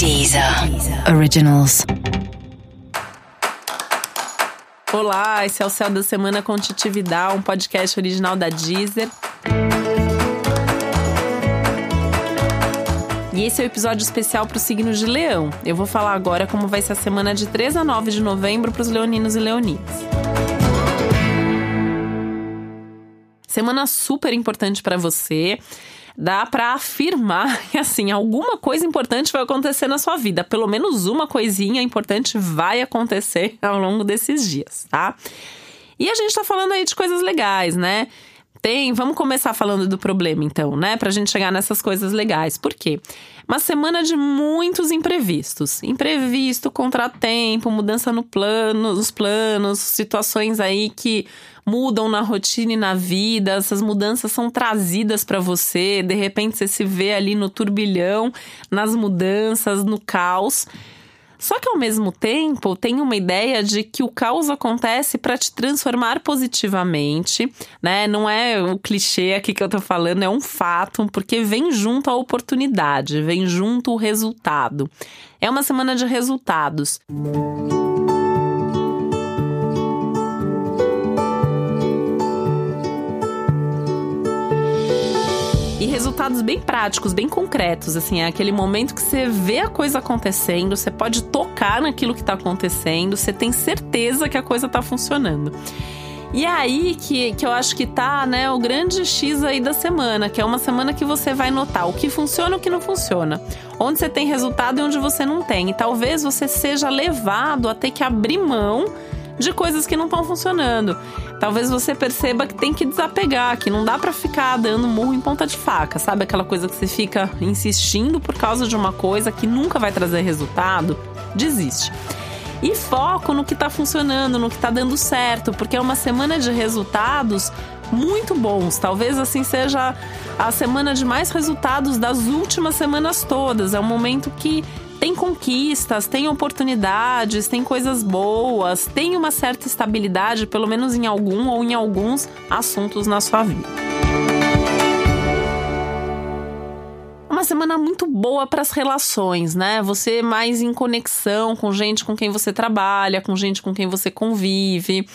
Deezer Originals. Olá, esse é o Céu da Semana com Titividade, um podcast original da Deezer. E esse é o episódio especial para o signo de Leão. Eu vou falar agora como vai ser a semana de 3 a 9 de novembro para os leoninos e leoninas. Semana super importante para você dá para afirmar que assim, alguma coisa importante vai acontecer na sua vida, pelo menos uma coisinha importante vai acontecer ao longo desses dias, tá? E a gente tá falando aí de coisas legais, né? Tem, vamos começar falando do problema então, né? Pra gente chegar nessas coisas legais. Por quê? Uma semana de muitos imprevistos. Imprevisto, contratempo, mudança no plano, nos planos, situações aí que mudam na rotina e na vida, essas mudanças são trazidas para você, de repente você se vê ali no turbilhão, nas mudanças, no caos. Só que ao mesmo tempo, tem uma ideia de que o caos acontece para te transformar positivamente, né? Não é o clichê aqui que eu tô falando, é um fato, porque vem junto a oportunidade, vem junto o resultado. É uma semana de resultados. Música resultados bem práticos, bem concretos. Assim, é aquele momento que você vê a coisa acontecendo, você pode tocar naquilo que está acontecendo, você tem certeza que a coisa está funcionando. E é aí que, que eu acho que tá, né, o grande X aí da semana, que é uma semana que você vai notar o que funciona e o que não funciona. Onde você tem resultado e onde você não tem. E talvez você seja levado a ter que abrir mão de coisas que não estão funcionando. Talvez você perceba que tem que desapegar, que não dá para ficar dando murro em ponta de faca, sabe? Aquela coisa que você fica insistindo por causa de uma coisa que nunca vai trazer resultado. Desiste. E foco no que tá funcionando, no que tá dando certo, porque é uma semana de resultados muito bons. Talvez assim seja a semana de mais resultados das últimas semanas todas. É um momento que tem conquistas, tem oportunidades, tem coisas boas, tem uma certa estabilidade, pelo menos em algum ou em alguns assuntos na sua vida. Uma semana muito boa para as relações, né? Você mais em conexão com gente com quem você trabalha, com gente com quem você convive.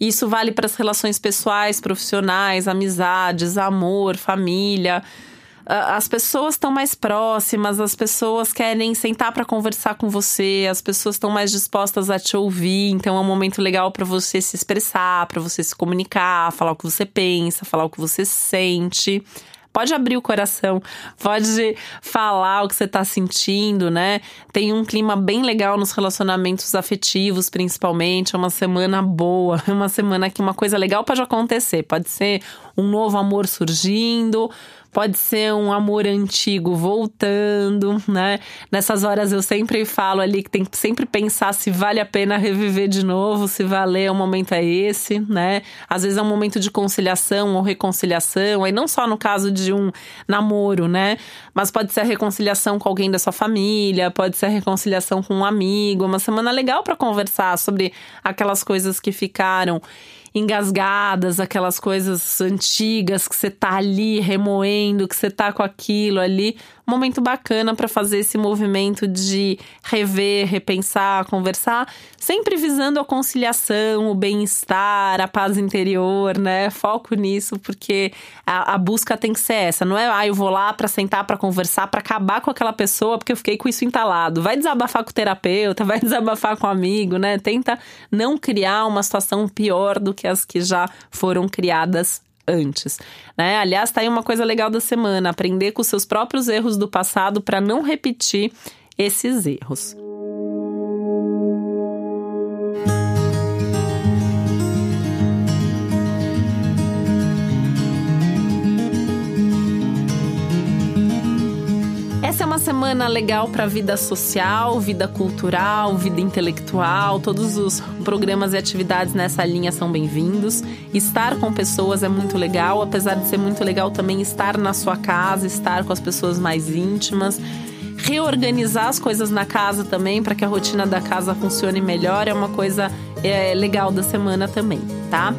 Isso vale para as relações pessoais, profissionais, amizades, amor, família as pessoas estão mais próximas, as pessoas querem sentar para conversar com você, as pessoas estão mais dispostas a te ouvir, então é um momento legal para você se expressar, para você se comunicar, falar o que você pensa, falar o que você sente. Pode abrir o coração, pode falar o que você está sentindo, né? Tem um clima bem legal nos relacionamentos afetivos, principalmente. É uma semana boa, é uma semana que uma coisa legal pode acontecer. Pode ser um novo amor surgindo, pode ser um amor antigo voltando, né? Nessas horas eu sempre falo ali que tem que sempre pensar se vale a pena reviver de novo, se valer o momento é esse, né? Às vezes é um momento de conciliação ou reconciliação, aí não só no caso de um namoro, né? Mas pode ser a reconciliação com alguém da sua família, pode ser a reconciliação com um amigo, uma semana legal para conversar sobre aquelas coisas que ficaram engasgadas, aquelas coisas antigas que você tá ali remoendo, que você tá com aquilo ali. Momento bacana para fazer esse movimento de rever, repensar, conversar, sempre visando a conciliação, o bem-estar, a paz interior, né? Foco nisso, porque a, a, busca tem que ser essa. Não é, ah, eu vou lá para sentar para conversar, para acabar com aquela pessoa, porque eu fiquei com isso entalado. Vai desabafar com o terapeuta, vai desabafar com o amigo, né? Tenta não criar uma situação pior do que as que já foram criadas antes, né? Aliás, tá aí uma coisa legal da semana, aprender com seus próprios erros do passado para não repetir esses erros. É uma semana legal para vida social, vida cultural, vida intelectual. Todos os programas e atividades nessa linha são bem-vindos. Estar com pessoas é muito legal, apesar de ser muito legal também estar na sua casa, estar com as pessoas mais íntimas. Reorganizar as coisas na casa também para que a rotina da casa funcione melhor é uma coisa é, legal da semana também, tá?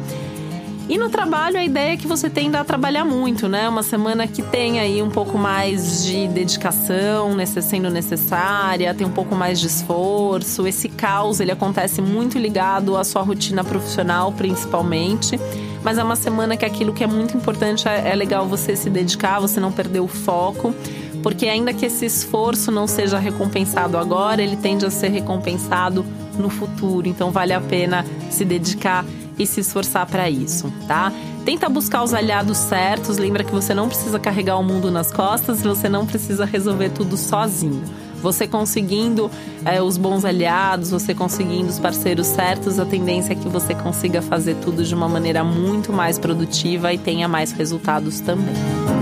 E no trabalho, a ideia é que você tenda a trabalhar muito, né? Uma semana que tem aí um pouco mais de dedicação, sendo necessária, tem um pouco mais de esforço. Esse caos, ele acontece muito ligado à sua rotina profissional, principalmente. Mas é uma semana que aquilo que é muito importante é, é legal você se dedicar, você não perder o foco porque ainda que esse esforço não seja recompensado agora, ele tende a ser recompensado no futuro. Então vale a pena se dedicar e se esforçar para isso, tá? Tenta buscar os aliados certos, lembra que você não precisa carregar o mundo nas costas, você não precisa resolver tudo sozinho. Você conseguindo é, os bons aliados, você conseguindo os parceiros certos, a tendência é que você consiga fazer tudo de uma maneira muito mais produtiva e tenha mais resultados também.